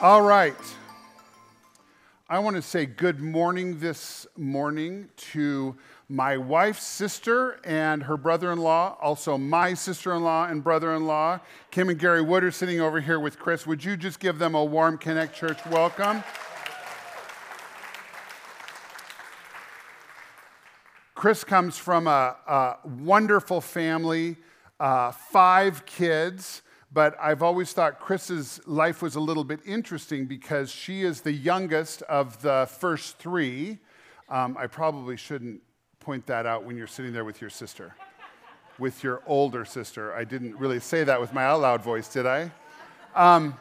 All right. I want to say good morning this morning to my wife's sister and her brother in law, also my sister in law and brother in law. Kim and Gary Wood are sitting over here with Chris. Would you just give them a warm Connect Church welcome? Chris comes from a, a wonderful family, uh, five kids. But I've always thought Chris's life was a little bit interesting because she is the youngest of the first three. Um, I probably shouldn't point that out when you're sitting there with your sister, with your older sister. I didn't really say that with my out loud voice, did I? Um,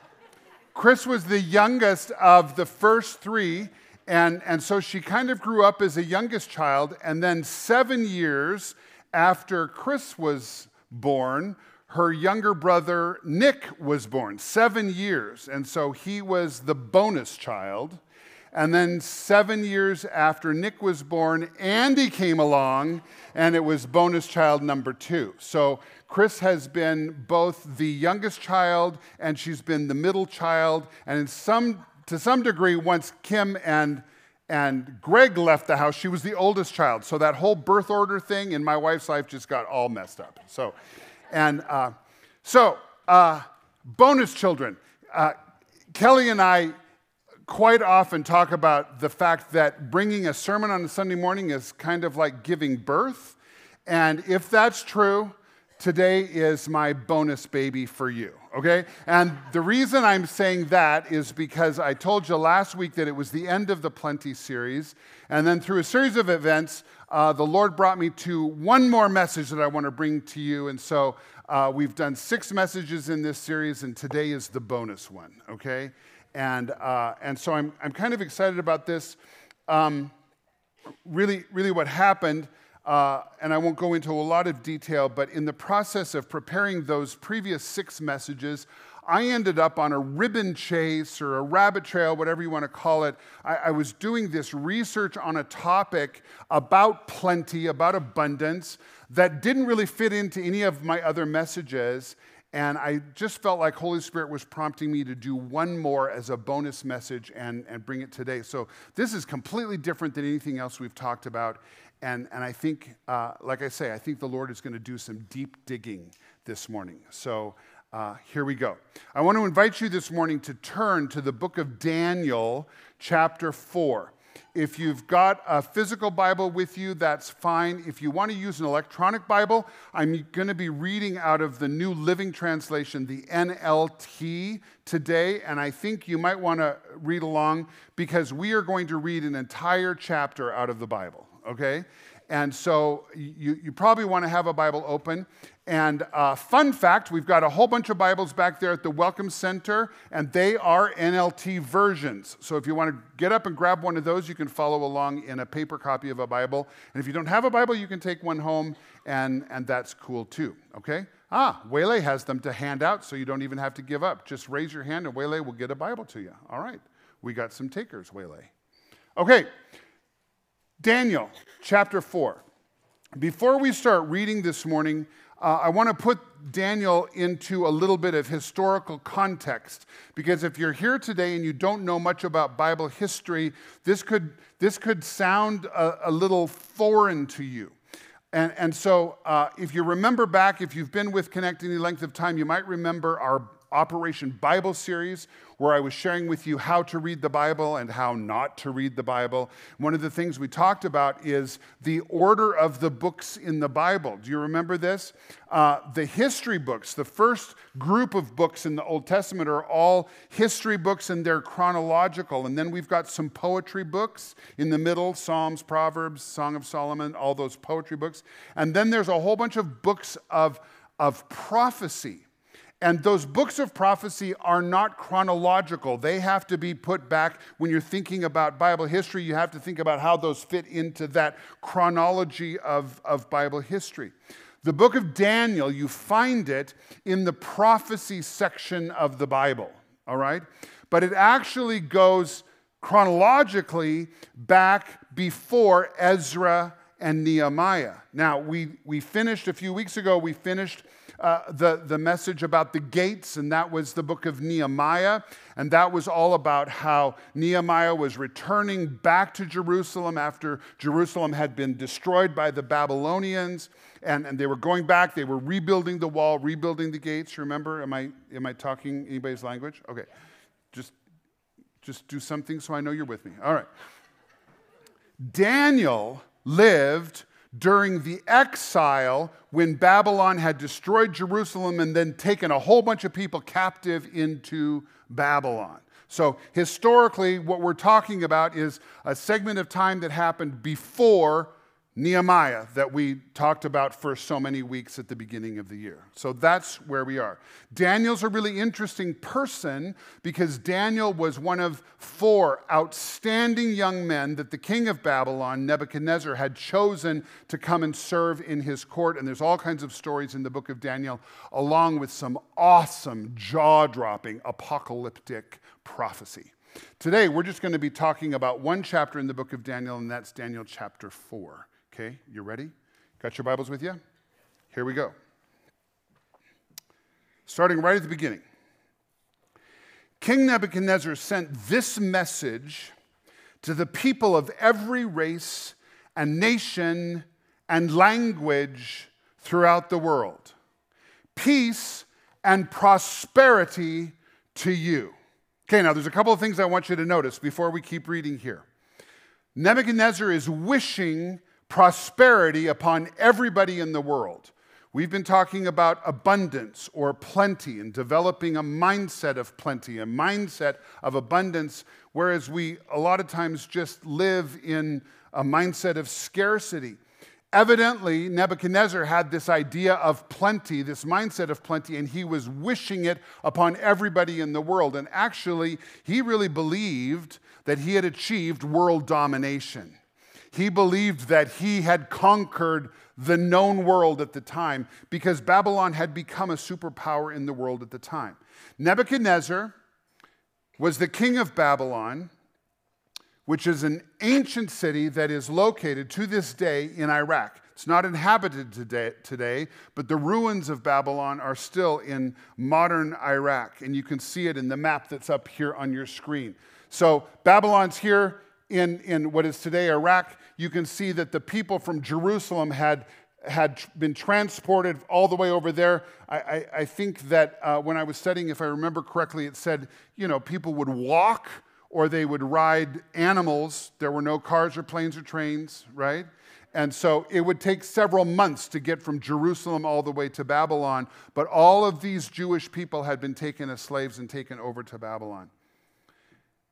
Chris was the youngest of the first three, and, and so she kind of grew up as a youngest child. And then, seven years after Chris was born, her younger brother Nick was born, seven years. And so he was the bonus child. And then seven years after Nick was born, Andy came along, and it was bonus child number two. So Chris has been both the youngest child and she's been the middle child. And in some, to some degree, once Kim and and Greg left the house, she was the oldest child. So that whole birth order thing in my wife's life just got all messed up. So and uh, so, uh, bonus children. Uh, Kelly and I quite often talk about the fact that bringing a sermon on a Sunday morning is kind of like giving birth. And if that's true, today is my bonus baby for you, okay? And the reason I'm saying that is because I told you last week that it was the end of the Plenty series. And then through a series of events, uh, the Lord brought me to one more message that I want to bring to you. And so uh, we've done six messages in this series, and today is the bonus one, okay? And, uh, and so I'm, I'm kind of excited about this. Um, really, really, what happened, uh, and I won't go into a lot of detail, but in the process of preparing those previous six messages, I ended up on a ribbon chase or a rabbit trail, whatever you want to call it. I, I, was doing this research on a topic about plenty, about abundance, that didn't really fit into any of my other messages. And I just felt like Holy Spirit was prompting me to do one more as a bonus message and, and bring it today. So this is completely different than anything else we've talked about. And, and I think, uh, like I say, I think the Lord is going to do some deep digging this morning. So uh, here we go. I want to invite you this morning to turn to the book of Daniel, chapter 4. If you've got a physical Bible with you, that's fine. If you want to use an electronic Bible, I'm going to be reading out of the New Living Translation, the NLT, today. And I think you might want to read along because we are going to read an entire chapter out of the Bible, okay? And so you, you probably want to have a Bible open. And uh, fun fact we've got a whole bunch of Bibles back there at the Welcome Center, and they are NLT versions. So if you want to get up and grab one of those, you can follow along in a paper copy of a Bible. And if you don't have a Bible, you can take one home, and, and that's cool too, okay? Ah, Waylay has them to hand out, so you don't even have to give up. Just raise your hand, and Waylay will get a Bible to you. All right, we got some takers, Waylay. Okay, Daniel chapter 4. Before we start reading this morning, uh, I want to put Daniel into a little bit of historical context because if you're here today and you don't know much about Bible history, this could, this could sound a, a little foreign to you. And, and so, uh, if you remember back, if you've been with Connect any length of time, you might remember our Operation Bible series, where I was sharing with you how to read the Bible and how not to read the Bible. One of the things we talked about is the order of the books in the Bible. Do you remember this? Uh, the history books, the first group of books in the Old Testament, are all history books and they're chronological. And then we've got some poetry books in the middle Psalms, Proverbs, Song of Solomon, all those poetry books. And then there's a whole bunch of books of, of prophecy and those books of prophecy are not chronological. They have to be put back. When you're thinking about Bible history, you have to think about how those fit into that chronology of, of Bible history. The book of Daniel, you find it in the prophecy section of the Bible, all right? But it actually goes chronologically back before Ezra and Nehemiah. Now, we, we finished a few weeks ago, we finished uh, the, the message about the gates, and that was the book of Nehemiah. And that was all about how Nehemiah was returning back to Jerusalem after Jerusalem had been destroyed by the Babylonians. And, and they were going back, they were rebuilding the wall, rebuilding the gates. Remember? Am I, am I talking anybody's language? Okay. Just, just do something so I know you're with me. All right. Daniel lived during the exile when Babylon had destroyed Jerusalem and then taken a whole bunch of people captive into Babylon. So, historically, what we're talking about is a segment of time that happened before Nehemiah that we talked about for so many weeks at the beginning of the year. So that's where we are. Daniel's a really interesting person because Daniel was one of four outstanding young men that the king of Babylon, Nebuchadnezzar, had chosen to come and serve in his court. And there's all kinds of stories in the book of Daniel, along with some awesome, jaw dropping apocalyptic prophecy. Today, we're just going to be talking about one chapter in the book of Daniel, and that's Daniel chapter 4. Okay, you ready? Got your Bibles with you? Here we go. Starting right at the beginning. King Nebuchadnezzar sent this message to the people of every race and nation and language throughout the world peace and prosperity to you. Okay, now there's a couple of things I want you to notice before we keep reading here. Nebuchadnezzar is wishing prosperity upon everybody in the world. We've been talking about abundance or plenty and developing a mindset of plenty, a mindset of abundance, whereas we a lot of times just live in a mindset of scarcity. Evidently, Nebuchadnezzar had this idea of plenty, this mindset of plenty, and he was wishing it upon everybody in the world. And actually, he really believed that he had achieved world domination. He believed that he had conquered the known world at the time because Babylon had become a superpower in the world at the time. Nebuchadnezzar was the king of Babylon, which is an ancient city that is located to this day in Iraq. It's not inhabited today, today, but the ruins of Babylon are still in modern Iraq, and you can see it in the map that's up here on your screen. So Babylon's here in, in what is today Iraq you can see that the people from Jerusalem had, had been transported all the way over there. I, I, I think that uh, when I was studying, if I remember correctly, it said, you know, people would walk or they would ride animals. There were no cars or planes or trains, right? And so it would take several months to get from Jerusalem all the way to Babylon. But all of these Jewish people had been taken as slaves and taken over to Babylon.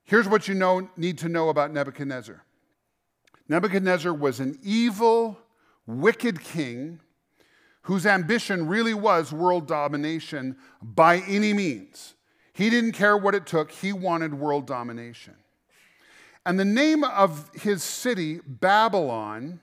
Here's what you know, need to know about Nebuchadnezzar Nebuchadnezzar was an evil, wicked king whose ambition really was world domination by any means. He didn't care what it took, he wanted world domination. And the name of his city, Babylon,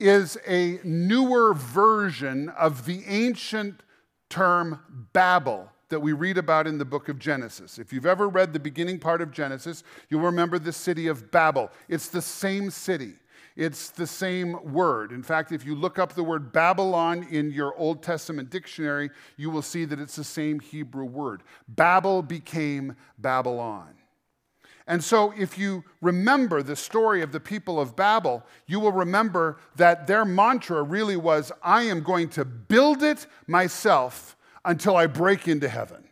is a newer version of the ancient term Babel that we read about in the book of Genesis. If you've ever read the beginning part of Genesis, you'll remember the city of Babel. It's the same city. It's the same word. In fact, if you look up the word Babylon in your Old Testament dictionary, you will see that it's the same Hebrew word. Babel became Babylon. And so, if you remember the story of the people of Babel, you will remember that their mantra really was I am going to build it myself until I break into heaven.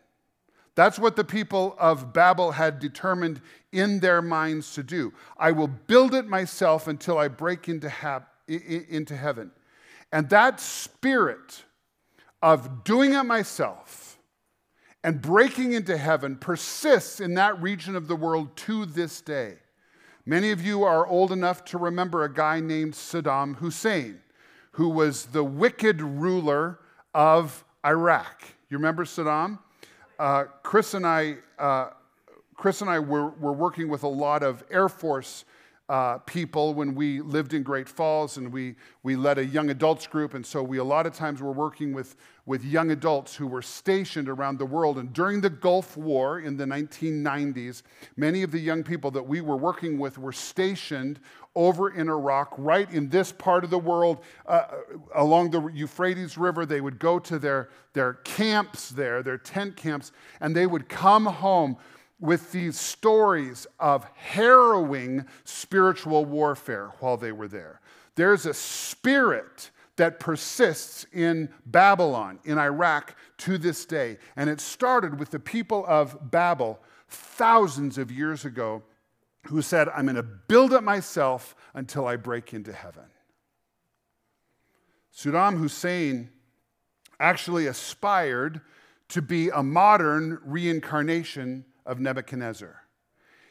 That's what the people of Babel had determined in their minds to do. I will build it myself until I break into, into heaven. And that spirit of doing it myself and breaking into heaven persists in that region of the world to this day. Many of you are old enough to remember a guy named Saddam Hussein, who was the wicked ruler of Iraq. You remember Saddam? Uh, Chris and I, uh, Chris and I were, were working with a lot of Air Force uh, people when we lived in Great Falls and we, we led a young adults group. And so we a lot of times were working with, with young adults who were stationed around the world. And during the Gulf War in the 1990s, many of the young people that we were working with were stationed over in Iraq, right in this part of the world, uh, along the Euphrates River. They would go to their, their camps there, their tent camps, and they would come home with these stories of harrowing spiritual warfare while they were there. There's a spirit that persists in Babylon, in Iraq, to this day. And it started with the people of Babel thousands of years ago who said, I'm going to build up myself until I break into heaven. Saddam Hussein actually aspired to be a modern reincarnation of Nebuchadnezzar.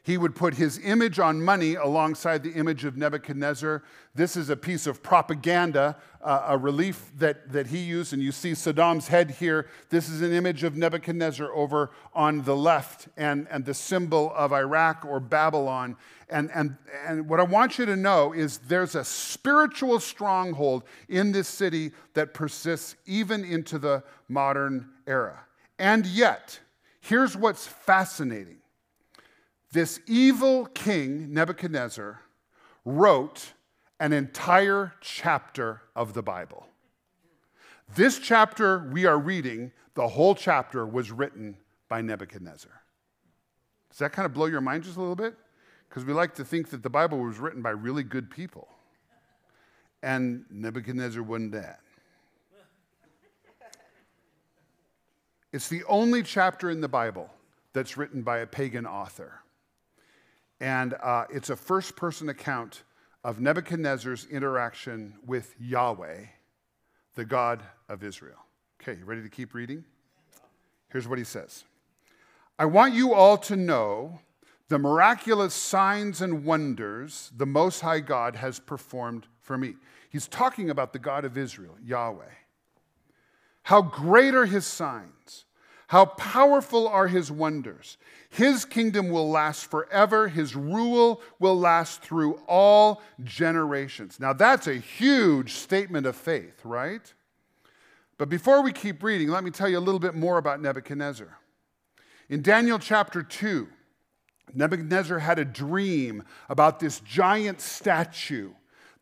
He would put his image on money alongside the image of Nebuchadnezzar. This is a piece of propaganda, uh, a relief that, that he used. And you see Saddam's head here. This is an image of Nebuchadnezzar over on the left, and, and the symbol of Iraq or Babylon. And, and, and what I want you to know is there's a spiritual stronghold in this city that persists even into the modern era. And yet, Here's what's fascinating this evil king, Nebuchadnezzar, wrote an entire chapter of the Bible. This chapter we are reading, the whole chapter was written by Nebuchadnezzar. Does that kind of blow your mind just a little bit? Because we like to think that the Bible was written by really good people. And Nebuchadnezzar wasn't that. It's the only chapter in the Bible that's written by a pagan author. And uh, it's a first person account of Nebuchadnezzar's interaction with Yahweh, the God of Israel. Okay, you ready to keep reading? Here's what he says I want you all to know the miraculous signs and wonders the Most High God has performed for me. He's talking about the God of Israel, Yahweh. How great are his signs! How powerful are his wonders! His kingdom will last forever, his rule will last through all generations. Now, that's a huge statement of faith, right? But before we keep reading, let me tell you a little bit more about Nebuchadnezzar. In Daniel chapter 2, Nebuchadnezzar had a dream about this giant statue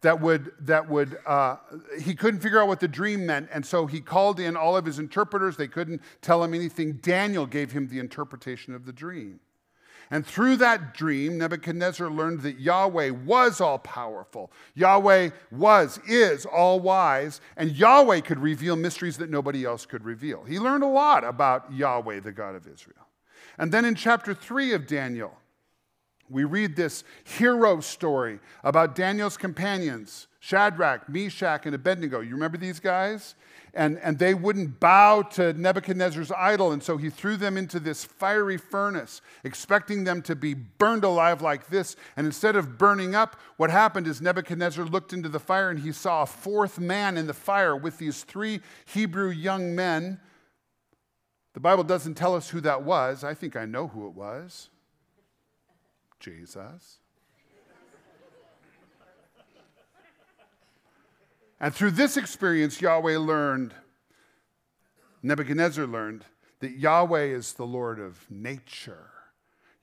that would, that would uh, he couldn't figure out what the dream meant. And so he called in all of his interpreters. They couldn't tell him anything. Daniel gave him the interpretation of the dream. And through that dream, Nebuchadnezzar learned that Yahweh was all powerful. Yahweh was, is all wise. And Yahweh could reveal mysteries that nobody else could reveal. He learned a lot about Yahweh, the God of Israel. And then in chapter 3 of Daniel, we read this hero story about Daniel's companions, Shadrach, Meshach, and Abednego. You remember these guys? And, and they wouldn't bow to Nebuchadnezzar's idol, and so he threw them into this fiery furnace, expecting them to be burned alive like this. And instead of burning up, what happened is Nebuchadnezzar looked into the fire and he saw a fourth man in the fire with these three Hebrew young men. The Bible doesn't tell us who that was. I think I know who it was. Jesus. and through this experience, Yahweh learned, Nebuchadnezzar learned, that Yahweh is the Lord of nature.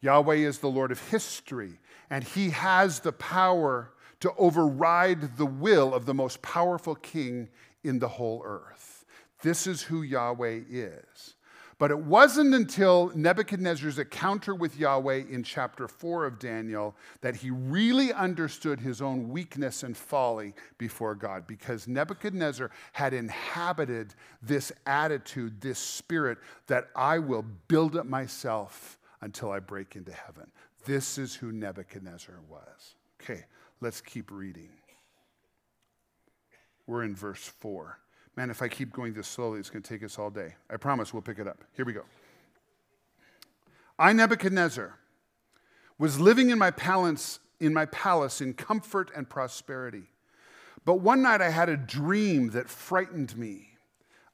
Yahweh is the Lord of history, and he has the power to override the will of the most powerful king in the whole earth. This is who Yahweh is. But it wasn't until Nebuchadnezzar's encounter with Yahweh in chapter 4 of Daniel that he really understood his own weakness and folly before God because Nebuchadnezzar had inhabited this attitude, this spirit that I will build up myself until I break into heaven. This is who Nebuchadnezzar was. Okay, let's keep reading. We're in verse 4. Man, if I keep going this slowly, it's going to take us all day. I promise we'll pick it up. Here we go. I, Nebuchadnezzar, was living in my palace, in my palace in comfort and prosperity. But one night I had a dream that frightened me.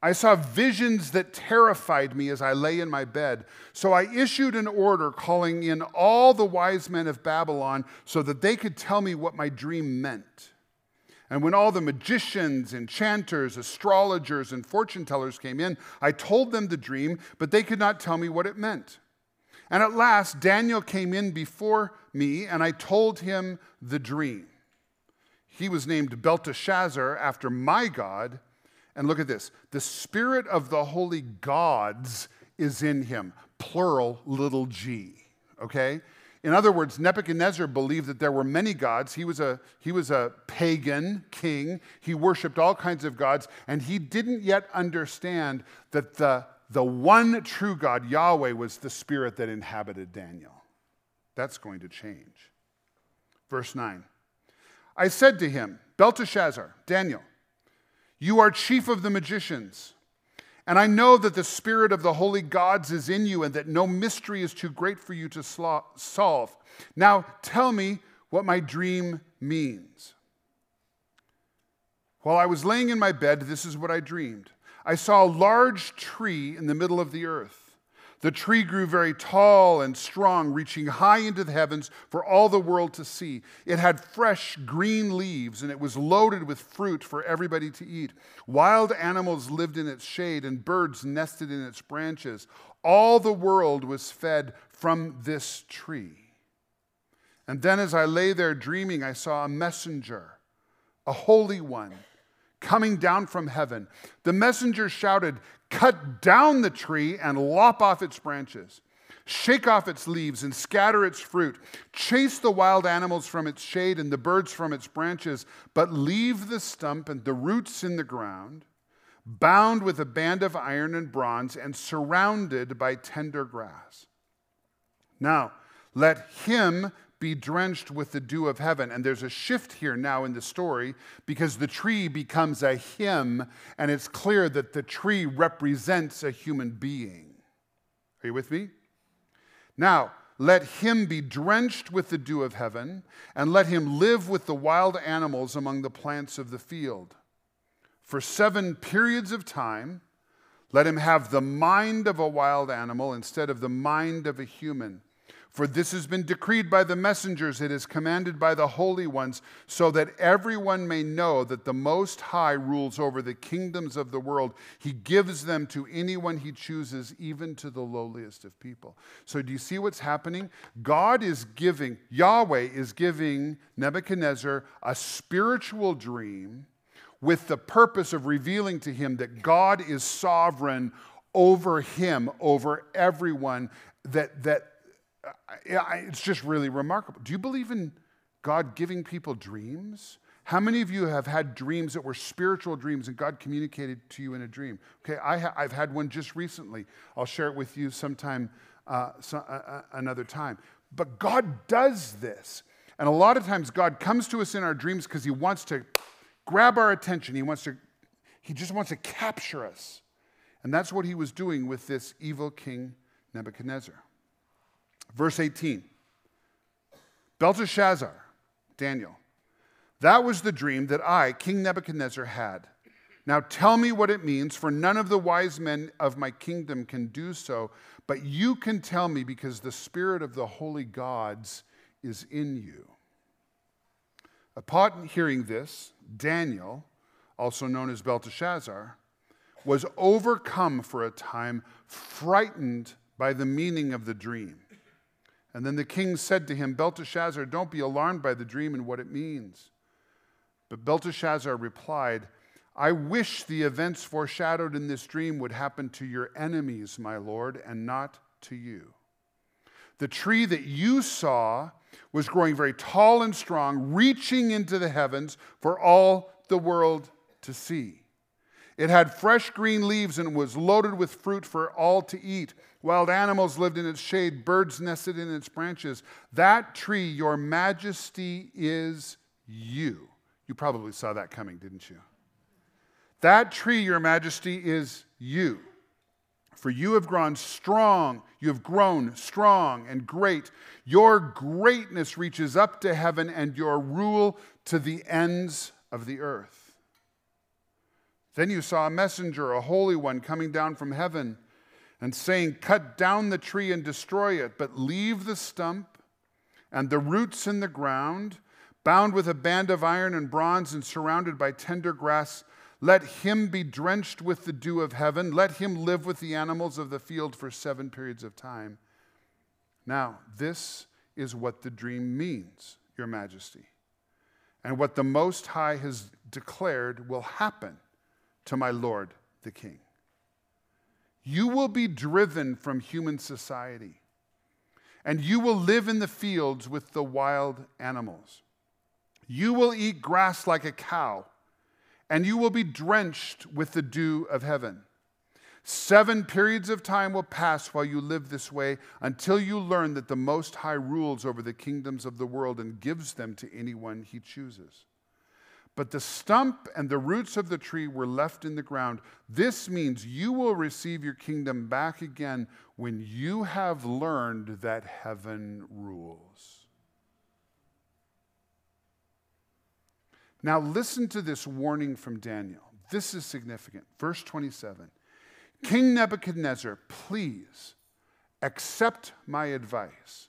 I saw visions that terrified me as I lay in my bed. So I issued an order calling in all the wise men of Babylon so that they could tell me what my dream meant. And when all the magicians, enchanters, astrologers, and fortune tellers came in, I told them the dream, but they could not tell me what it meant. And at last, Daniel came in before me, and I told him the dream. He was named Belteshazzar after my God. And look at this the spirit of the holy gods is in him, plural, little g. Okay? In other words, Nebuchadnezzar believed that there were many gods. He was, a, he was a pagan king. He worshiped all kinds of gods, and he didn't yet understand that the, the one true God, Yahweh, was the spirit that inhabited Daniel. That's going to change. Verse 9 I said to him, Belteshazzar, Daniel, you are chief of the magicians. And I know that the spirit of the holy gods is in you and that no mystery is too great for you to solve. Now tell me what my dream means. While I was laying in my bed, this is what I dreamed. I saw a large tree in the middle of the earth. The tree grew very tall and strong, reaching high into the heavens for all the world to see. It had fresh green leaves, and it was loaded with fruit for everybody to eat. Wild animals lived in its shade, and birds nested in its branches. All the world was fed from this tree. And then, as I lay there dreaming, I saw a messenger, a holy one, coming down from heaven. The messenger shouted, cut down the tree and lop off its branches, shake off its leaves and scatter its fruit, chase the wild animals from its shade and the birds from its branches, but leave the stump and the roots in the ground, bound with a band of iron and bronze and surrounded by tender grass. Now, let him be drenched with the dew of heaven. And there's a shift here now in the story because the tree becomes a him, and it's clear that the tree represents a human being. Are you with me? Now, let him be drenched with the dew of heaven, and let him live with the wild animals among the plants of the field. For seven periods of time, let him have the mind of a wild animal instead of the mind of a human for this has been decreed by the messengers, it is commanded by the holy ones, so that everyone may know that the Most High rules over the kingdoms of the world. He gives them to anyone he chooses, even to the lowliest of people. So, do you see what's happening? God is giving, Yahweh is giving Nebuchadnezzar a spiritual dream with the purpose of revealing to him that God is sovereign over him, over everyone, that, that it's just really remarkable. Do you believe in God giving people dreams? How many of you have had dreams that were spiritual dreams and God communicated to you in a dream? Okay, I have had one just recently. I'll share it with you sometime, uh, so, uh, uh, another time. But God does this. And a lot of times God comes to us in our dreams because He wants to grab our attention. He wants to, He just wants to capture us. And that's what He was doing with this evil king Nebuchadnezzar. Verse 18 Belteshazzar, Daniel, that was the dream that I, King Nebuchadnezzar, had. Now tell me what it means, for none of the wise men of my kingdom can do so, but you can tell me because the spirit of the holy gods is in you. Upon hearing this, Daniel, also known as Belteshazzar, was overcome for a time, frightened by the meaning of the dream. And then the king said to him, Belteshazzar, don't be alarmed by the dream and what it means. But Belteshazzar replied, I wish the events foreshadowed in this dream would happen to your enemies, my lord, and not to you. The tree that you saw was growing very tall and strong, reaching into the heavens for all the world to see. It had fresh green leaves and was loaded with fruit for all to eat. Wild animals lived in its shade, birds nested in its branches. That tree, your majesty, is you. You probably saw that coming, didn't you? That tree, your majesty, is you. For you have grown strong, you have grown strong and great. Your greatness reaches up to heaven, and your rule to the ends of the earth. Then you saw a messenger, a holy one, coming down from heaven and saying, Cut down the tree and destroy it, but leave the stump and the roots in the ground, bound with a band of iron and bronze and surrounded by tender grass. Let him be drenched with the dew of heaven. Let him live with the animals of the field for seven periods of time. Now, this is what the dream means, Your Majesty, and what the Most High has declared will happen to my Lord the King. You will be driven from human society, and you will live in the fields with the wild animals. You will eat grass like a cow, and you will be drenched with the dew of heaven. Seven periods of time will pass while you live this way until you learn that the Most High rules over the kingdoms of the world and gives them to anyone he chooses. But the stump and the roots of the tree were left in the ground. This means you will receive your kingdom back again when you have learned that heaven rules. Now, listen to this warning from Daniel. This is significant. Verse 27 King Nebuchadnezzar, please accept my advice.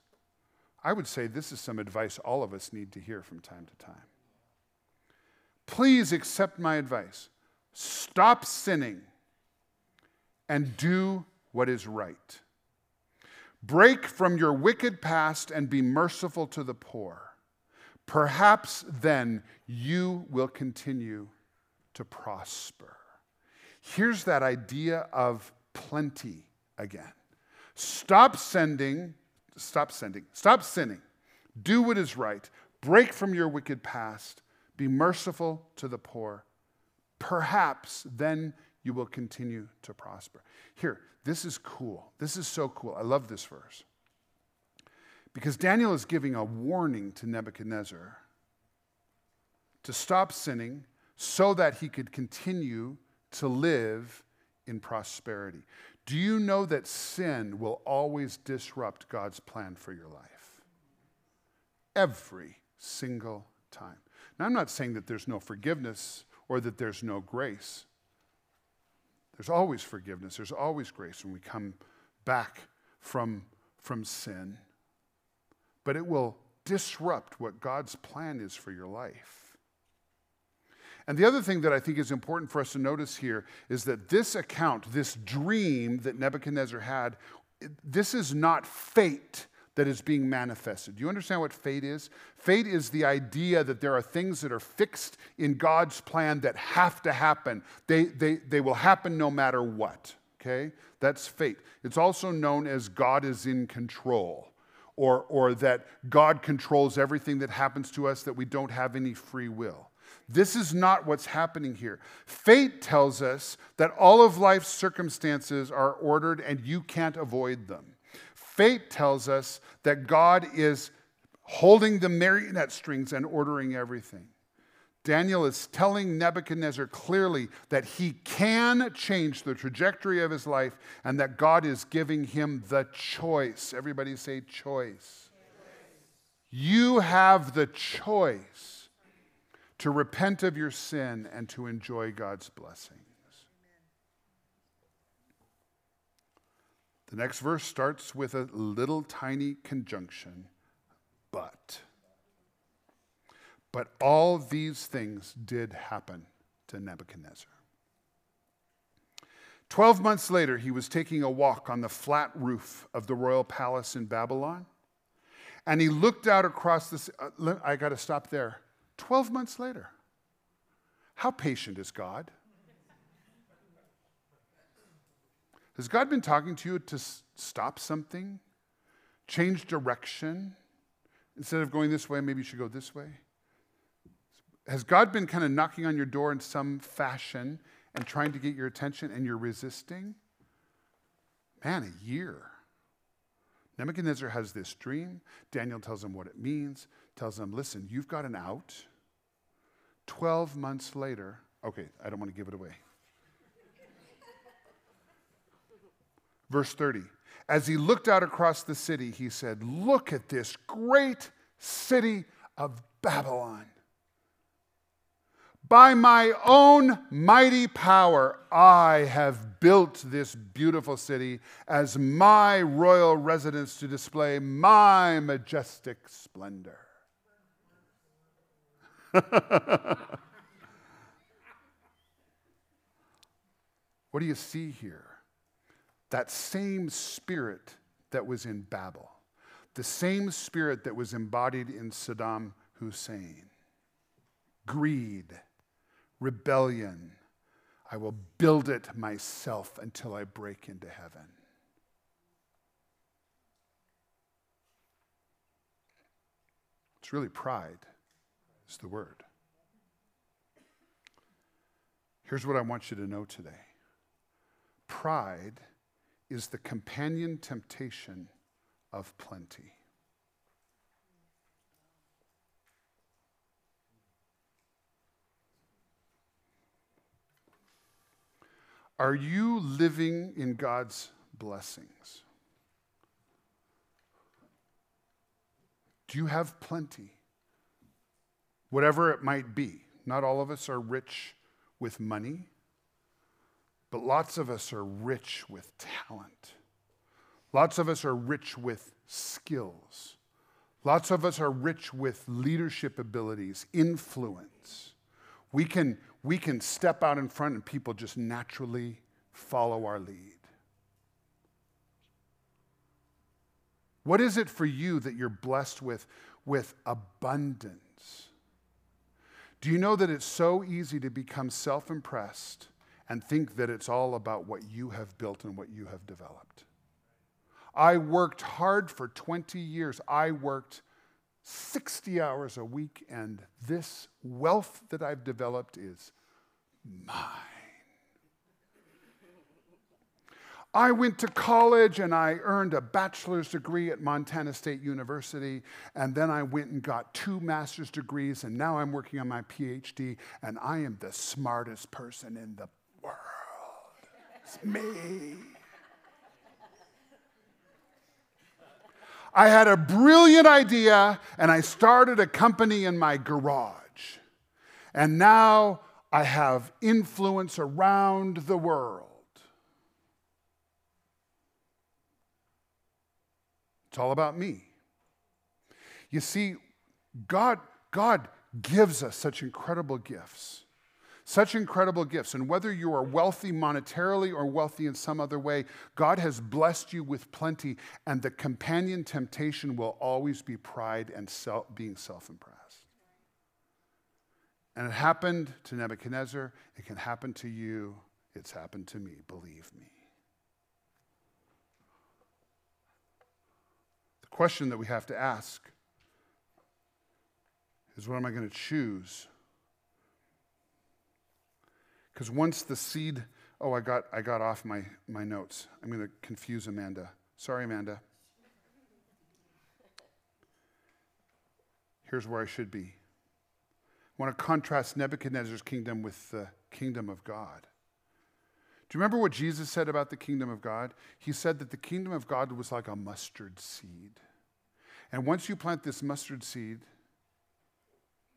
I would say this is some advice all of us need to hear from time to time. Please accept my advice. Stop sinning and do what is right. Break from your wicked past and be merciful to the poor. Perhaps then you will continue to prosper. Here's that idea of plenty again. Stop sending, stop sending, stop sinning. Do what is right. Break from your wicked past be merciful to the poor. Perhaps then you will continue to prosper. Here, this is cool. This is so cool. I love this verse. Because Daniel is giving a warning to Nebuchadnezzar to stop sinning so that he could continue to live in prosperity. Do you know that sin will always disrupt God's plan for your life? Every single time. Now, I'm not saying that there's no forgiveness or that there's no grace. There's always forgiveness, there's always grace when we come back from, from sin. But it will disrupt what God's plan is for your life. And the other thing that I think is important for us to notice here is that this account, this dream that Nebuchadnezzar had, this is not fate that is being manifested. Do you understand what fate is? Fate is the idea that there are things that are fixed in God's plan that have to happen. They, they, they will happen no matter what, okay? That's fate. It's also known as God is in control, or, or that God controls everything that happens to us, that we don't have any free will. This is not what's happening here. Fate tells us that all of life's circumstances are ordered and you can't avoid them. Fate tells us that God is holding the marionette strings and ordering everything. Daniel is telling Nebuchadnezzar clearly that he can change the trajectory of his life and that God is giving him the choice. Everybody say choice. You have the choice to repent of your sin and to enjoy God's blessing. The next verse starts with a little tiny conjunction, but. But all these things did happen to Nebuchadnezzar. Twelve months later, he was taking a walk on the flat roof of the royal palace in Babylon, and he looked out across this. Uh, I got to stop there. Twelve months later. How patient is God? Has God been talking to you to stop something? Change direction? Instead of going this way, maybe you should go this way? Has God been kind of knocking on your door in some fashion and trying to get your attention and you're resisting? Man, a year. Nebuchadnezzar has this dream. Daniel tells him what it means, tells him, listen, you've got an out. 12 months later, okay, I don't want to give it away. Verse 30. As he looked out across the city, he said, Look at this great city of Babylon. By my own mighty power, I have built this beautiful city as my royal residence to display my majestic splendor. what do you see here? That same spirit that was in Babel, the same spirit that was embodied in Saddam Hussein greed, rebellion. I will build it myself until I break into heaven. It's really pride, is the word. Here's what I want you to know today pride is the companion temptation of plenty. Are you living in God's blessings? Do you have plenty? Whatever it might be. Not all of us are rich with money, but lots of us are rich with talent. Lots of us are rich with skills. Lots of us are rich with leadership abilities, influence. We can, we can step out in front and people just naturally follow our lead. What is it for you that you're blessed with, with abundance? Do you know that it's so easy to become self impressed and think that it's all about what you have built and what you have developed? I worked hard for 20 years. I worked 60 hours a week, and this wealth that I've developed is mine. I went to college and I earned a bachelor's degree at Montana State University, and then I went and got two master's degrees, and now I'm working on my PhD, and I am the smartest person in the world. It's me. I had a brilliant idea and I started a company in my garage. And now I have influence around the world. It's all about me. You see, God, God gives us such incredible gifts. Such incredible gifts. And whether you are wealthy monetarily or wealthy in some other way, God has blessed you with plenty. And the companion temptation will always be pride and self, being self impressed. And it happened to Nebuchadnezzar. It can happen to you. It's happened to me, believe me. The question that we have to ask is what am I going to choose? Because once the seed, oh, I got, I got off my, my notes. I'm going to confuse Amanda. Sorry, Amanda. Here's where I should be. I want to contrast Nebuchadnezzar's kingdom with the kingdom of God. Do you remember what Jesus said about the kingdom of God? He said that the kingdom of God was like a mustard seed. And once you plant this mustard seed,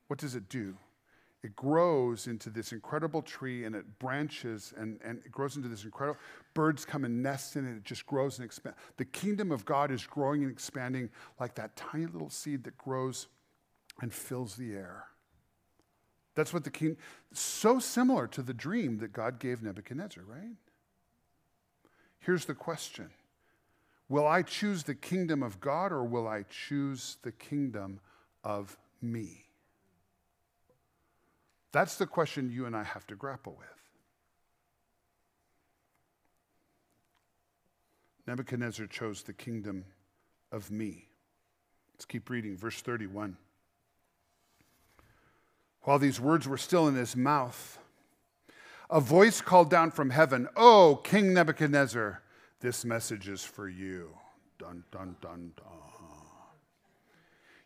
what does it do? It grows into this incredible tree and it branches and, and it grows into this incredible birds come and nest in it it just grows and expands the kingdom of god is growing and expanding like that tiny little seed that grows and fills the air. That's what the king so similar to the dream that god gave nebuchadnezzar right? Here's the question. Will i choose the kingdom of god or will i choose the kingdom of me that's the question you and I have to grapple with. Nebuchadnezzar chose the kingdom of me. Let's keep reading, verse 31. While these words were still in his mouth, a voice called down from heaven, Oh, King Nebuchadnezzar, this message is for you. Dun, dun, dun, dun.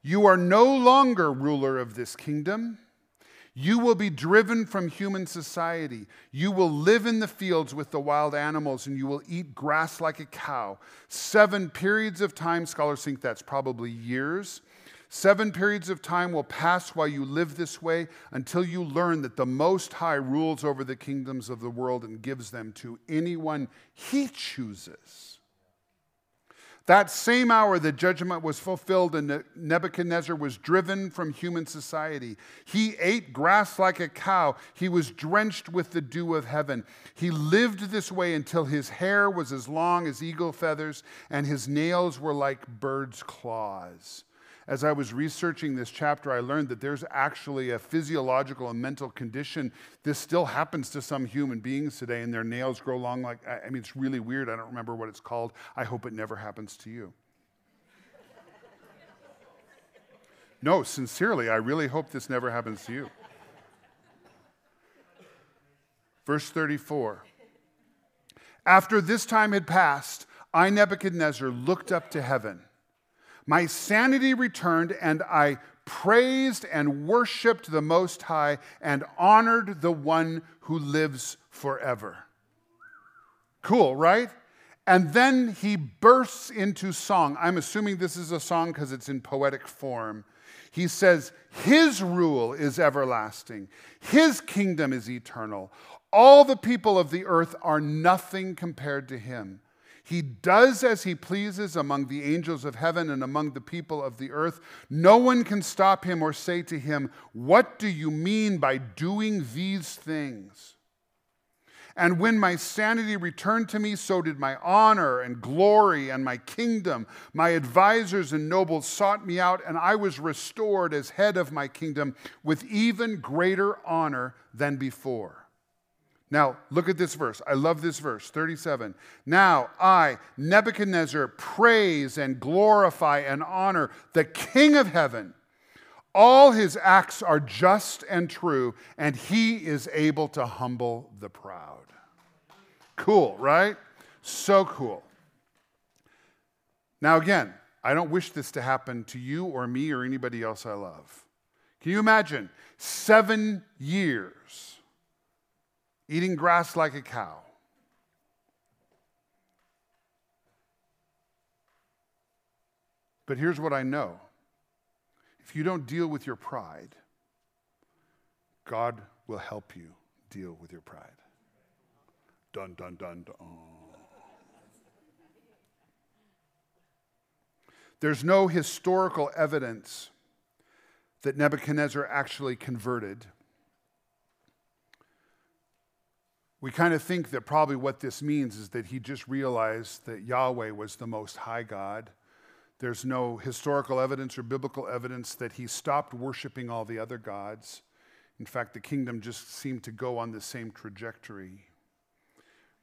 You are no longer ruler of this kingdom you will be driven from human society. You will live in the fields with the wild animals and you will eat grass like a cow. Seven periods of time, scholars think that's probably years. Seven periods of time will pass while you live this way until you learn that the Most High rules over the kingdoms of the world and gives them to anyone he chooses. That same hour, the judgment was fulfilled and Nebuchadnezzar was driven from human society. He ate grass like a cow. He was drenched with the dew of heaven. He lived this way until his hair was as long as eagle feathers and his nails were like birds' claws as I was researching this chapter, I learned that there's actually a physiological and mental condition. This still happens to some human beings today, and their nails grow long like, I mean, it's really weird. I don't remember what it's called. I hope it never happens to you. no, sincerely, I really hope this never happens to you. Verse 34 After this time had passed, I, Nebuchadnezzar, looked up to heaven my sanity returned, and I praised and worshiped the Most High and honored the one who lives forever. Cool, right? And then he bursts into song. I'm assuming this is a song because it's in poetic form. He says, His rule is everlasting, His kingdom is eternal. All the people of the earth are nothing compared to Him. He does as he pleases among the angels of heaven and among the people of the earth. No one can stop him or say to him, What do you mean by doing these things? And when my sanity returned to me, so did my honor and glory and my kingdom. My advisors and nobles sought me out, and I was restored as head of my kingdom with even greater honor than before. Now, look at this verse. I love this verse, 37. Now, I, Nebuchadnezzar, praise and glorify and honor the King of heaven. All his acts are just and true, and he is able to humble the proud. Cool, right? So cool. Now, again, I don't wish this to happen to you or me or anybody else I love. Can you imagine? Seven years eating grass like a cow. But here's what I know if you don't deal with your pride, God will help you deal with your pride. Dun, dun, dun, dun. There's no historical evidence that Nebuchadnezzar actually converted. We kind of think that probably what this means is that he just realized that Yahweh was the most high God. There's no historical evidence or biblical evidence that he stopped worshiping all the other gods. In fact, the kingdom just seemed to go on the same trajectory.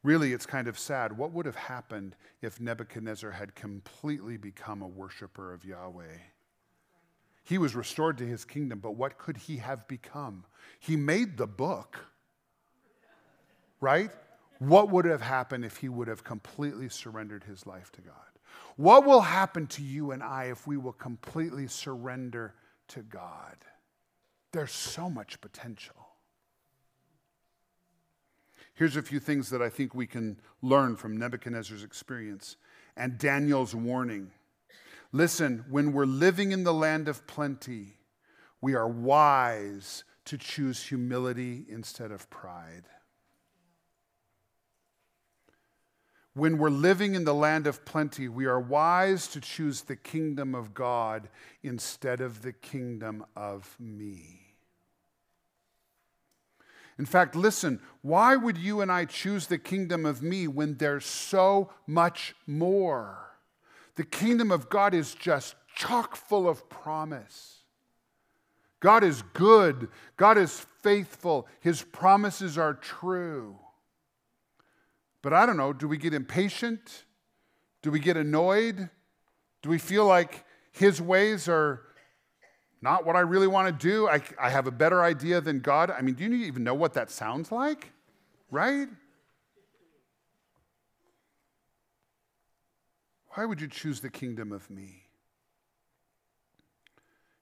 Really, it's kind of sad. What would have happened if Nebuchadnezzar had completely become a worshiper of Yahweh? He was restored to his kingdom, but what could he have become? He made the book right? What would have happened if he would have completely surrendered his life to God? What will happen to you and I if we will completely surrender to God? There's so much potential. Here's a few things that I think we can learn from Nebuchadnezzar's experience and Daniel's warning. Listen, when we're living in the land of plenty, we are wise to choose humility instead of pride. When we're living in the land of plenty, we are wise to choose the kingdom of God instead of the kingdom of me. In fact, listen, why would you and I choose the kingdom of me when there's so much more? The kingdom of God is just chock full of promise. God is good, God is faithful, His promises are true. But I don't know, do we get impatient? Do we get annoyed? Do we feel like his ways are not what I really want to do? I, I have a better idea than God. I mean, do you even know what that sounds like? Right? Why would you choose the kingdom of me?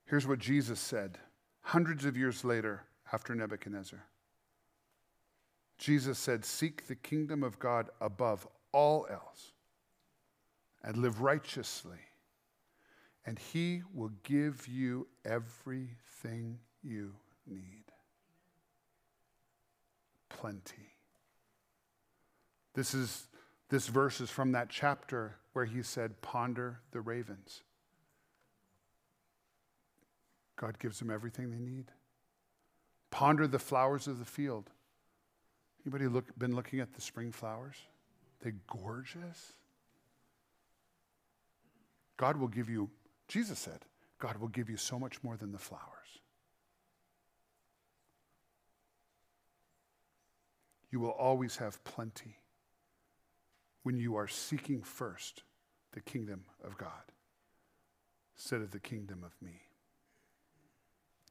Here's what Jesus said hundreds of years later after Nebuchadnezzar. Jesus said, Seek the kingdom of God above all else and live righteously, and He will give you everything you need. Plenty. This is this verse is from that chapter where he said, Ponder the ravens. God gives them everything they need. Ponder the flowers of the field. Anybody look, been looking at the spring flowers? They're gorgeous. God will give you, Jesus said, God will give you so much more than the flowers. You will always have plenty when you are seeking first the kingdom of God instead of the kingdom of me.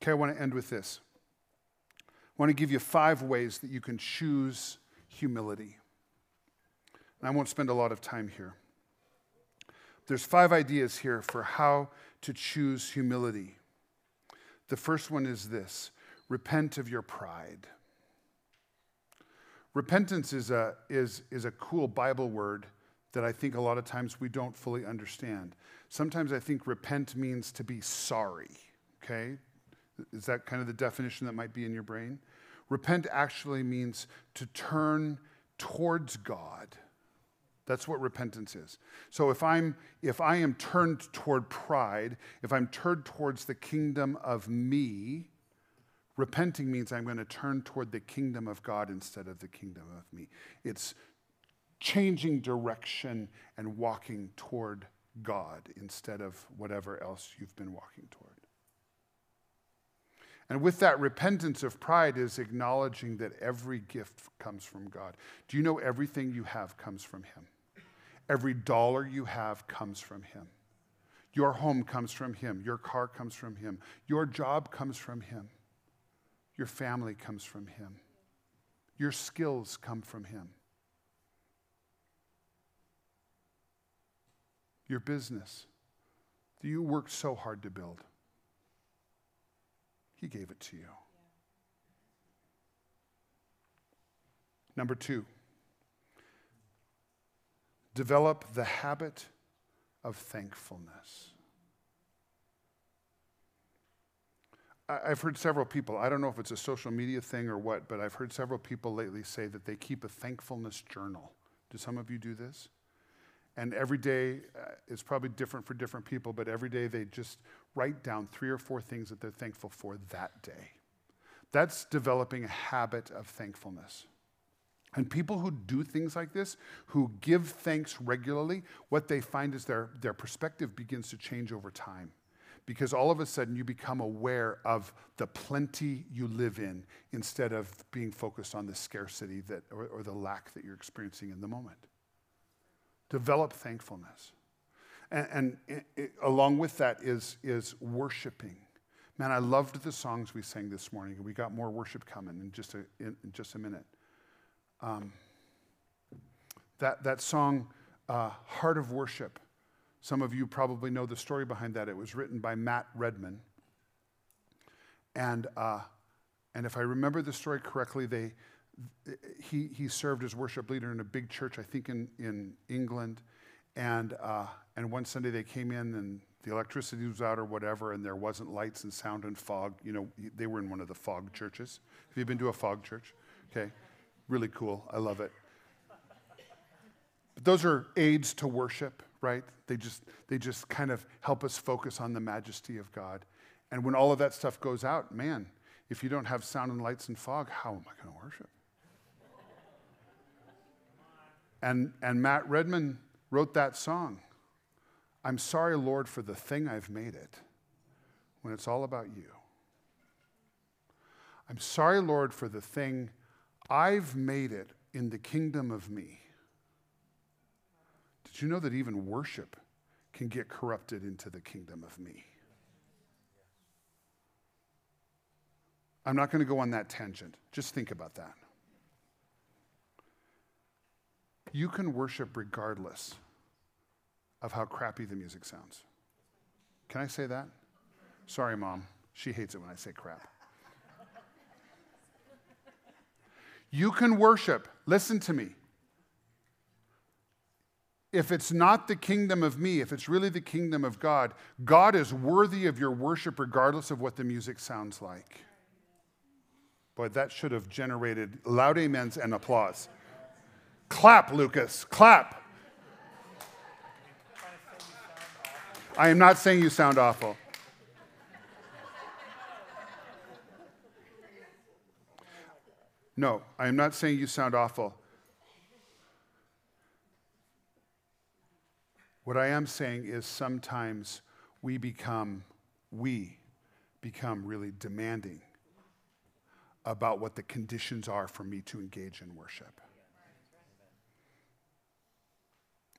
Okay, I want to end with this. I want to give you five ways that you can choose humility. And I won't spend a lot of time here. There's five ideas here for how to choose humility. The first one is this repent of your pride. Repentance is a, is, is a cool Bible word that I think a lot of times we don't fully understand. Sometimes I think repent means to be sorry, okay? Is that kind of the definition that might be in your brain? Repent actually means to turn towards God. That's what repentance is. So if I'm if I am turned toward pride, if I'm turned towards the kingdom of me, repenting means I'm going to turn toward the kingdom of God instead of the kingdom of me. It's changing direction and walking toward God instead of whatever else you've been walking toward. And with that repentance of pride is acknowledging that every gift comes from God. Do you know everything you have comes from Him? Every dollar you have comes from Him. Your home comes from Him. Your car comes from Him. Your job comes from Him. Your family comes from Him. Your skills come from Him. Your business that you worked so hard to build he gave it to you. Number two, develop the habit of thankfulness. I've heard several people, I don't know if it's a social media thing or what, but I've heard several people lately say that they keep a thankfulness journal. Do some of you do this? And every day uh, is probably different for different people, but every day they just write down three or four things that they're thankful for that day. That's developing a habit of thankfulness. And people who do things like this, who give thanks regularly, what they find is their, their perspective begins to change over time. Because all of a sudden you become aware of the plenty you live in instead of being focused on the scarcity that, or, or the lack that you're experiencing in the moment. Develop thankfulness. And, and it, along with that is, is worshiping. Man, I loved the songs we sang this morning. We got more worship coming in just a, in, in just a minute. Um, that, that song, uh, Heart of Worship, some of you probably know the story behind that. It was written by Matt Redman. And, uh, and if I remember the story correctly, they, he, he served as worship leader in a big church, I think in, in England. And, uh, and one Sunday they came in and the electricity was out or whatever, and there wasn't lights and sound and fog. You know, they were in one of the fog churches. Have you been to a fog church? Okay. Really cool. I love it. But those are aids to worship, right? They just, they just kind of help us focus on the majesty of God. And when all of that stuff goes out, man, if you don't have sound and lights and fog, how am I going to worship? And, and Matt Redman wrote that song. I'm sorry, Lord, for the thing I've made it when it's all about you. I'm sorry, Lord, for the thing I've made it in the kingdom of me. Did you know that even worship can get corrupted into the kingdom of me? I'm not going to go on that tangent. Just think about that. You can worship regardless of how crappy the music sounds. Can I say that? Sorry, mom. She hates it when I say crap. You can worship. Listen to me. if it's not the kingdom of me, if it's really the kingdom of God, God is worthy of your worship regardless of what the music sounds like. Boy, that should have generated loud amens and applause. Clap, Lucas, clap. I am not saying you sound awful. No, I am not saying you sound awful. What I am saying is sometimes we become, we become really demanding about what the conditions are for me to engage in worship.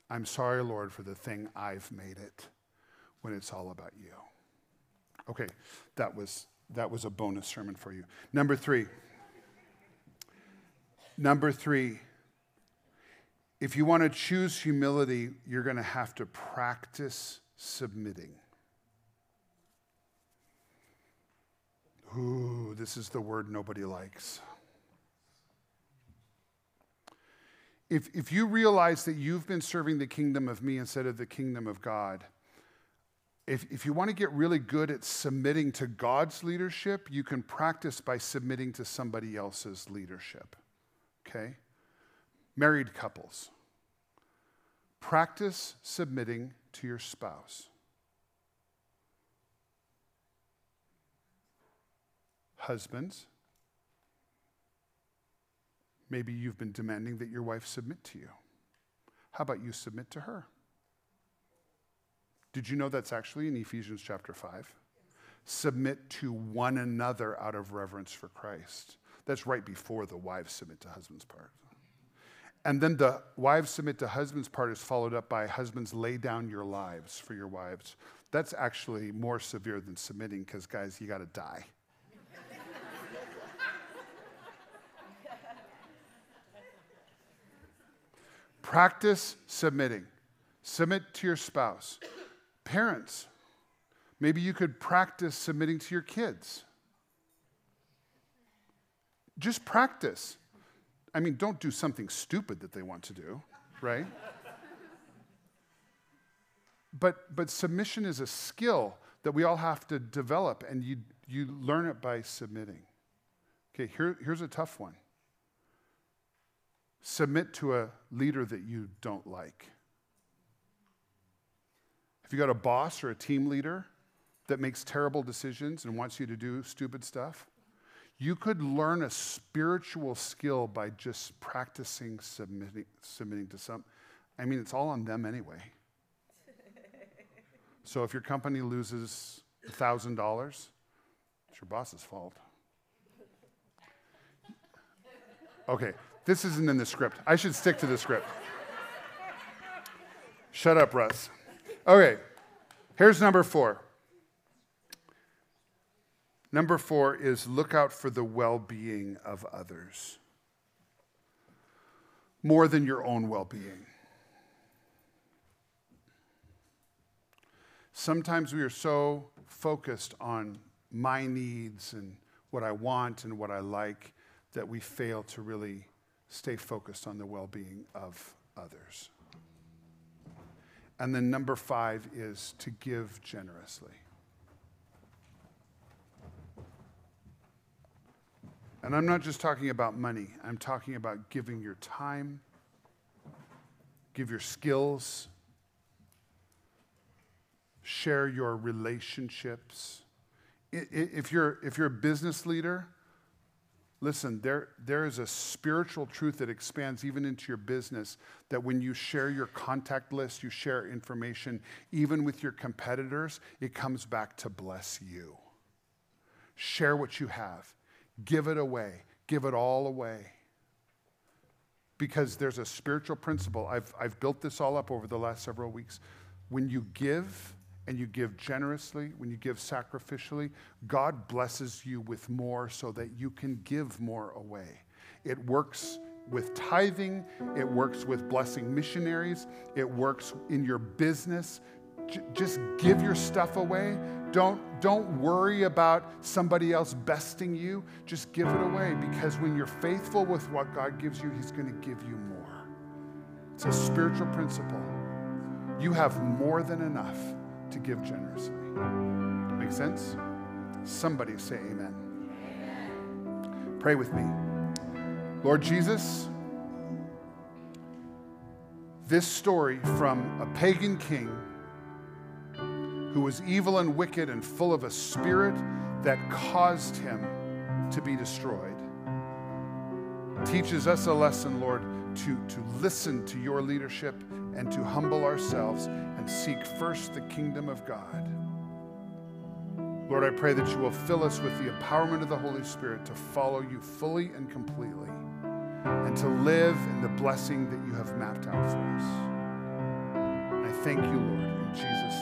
I'm sorry, Lord, for the thing I've made it when it's all about you. Okay, that was, that was a bonus sermon for you. Number three. Number three, if you want to choose humility, you're going to have to practice submitting. Ooh, this is the word nobody likes. If, if you realize that you've been serving the kingdom of me instead of the kingdom of God, if, if you want to get really good at submitting to God's leadership, you can practice by submitting to somebody else's leadership. Okay? Married couples, practice submitting to your spouse. Husbands, maybe you've been demanding that your wife submit to you. How about you submit to her? Did you know that's actually in Ephesians chapter 5? Submit to one another out of reverence for Christ. That's right before the wives submit to husband's part. And then the wives submit to husband's part is followed up by husbands lay down your lives for your wives. That's actually more severe than submitting because, guys, you got to die. Practice submitting. Submit to your spouse. Parents, maybe you could practice submitting to your kids. Just practice. I mean, don't do something stupid that they want to do, right? but, but submission is a skill that we all have to develop, and you, you learn it by submitting. Okay, here, here's a tough one submit to a leader that you don't like. If you got a boss or a team leader that makes terrible decisions and wants you to do stupid stuff, you could learn a spiritual skill by just practicing submitting, submitting to some. I mean, it's all on them anyway. so if your company loses $1,000, it's your boss's fault. Okay, this isn't in the script. I should stick to the script. Shut up, Russ. Okay, here's number four. Number four is look out for the well being of others more than your own well being. Sometimes we are so focused on my needs and what I want and what I like that we fail to really stay focused on the well being of others. And then number five is to give generously. And I'm not just talking about money, I'm talking about giving your time, give your skills, share your relationships. If you're, if you're a business leader, Listen, there, there is a spiritual truth that expands even into your business that when you share your contact list, you share information, even with your competitors, it comes back to bless you. Share what you have, give it away, give it all away. Because there's a spiritual principle. I've, I've built this all up over the last several weeks. When you give, and you give generously, when you give sacrificially, God blesses you with more so that you can give more away. It works with tithing, it works with blessing missionaries, it works in your business. J- just give your stuff away. Don't, don't worry about somebody else besting you. Just give it away because when you're faithful with what God gives you, He's going to give you more. It's a spiritual principle. you have more than enough to give generously. Make sense? Somebody say amen. amen. Pray with me. Lord Jesus, this story from a pagan king who was evil and wicked and full of a spirit that caused him to be destroyed teaches us a lesson, Lord, to, to listen to your leadership and to humble ourselves and seek first the kingdom of God. Lord, I pray that you will fill us with the empowerment of the Holy Spirit to follow you fully and completely and to live in the blessing that you have mapped out for us. I thank you, Lord, in Jesus'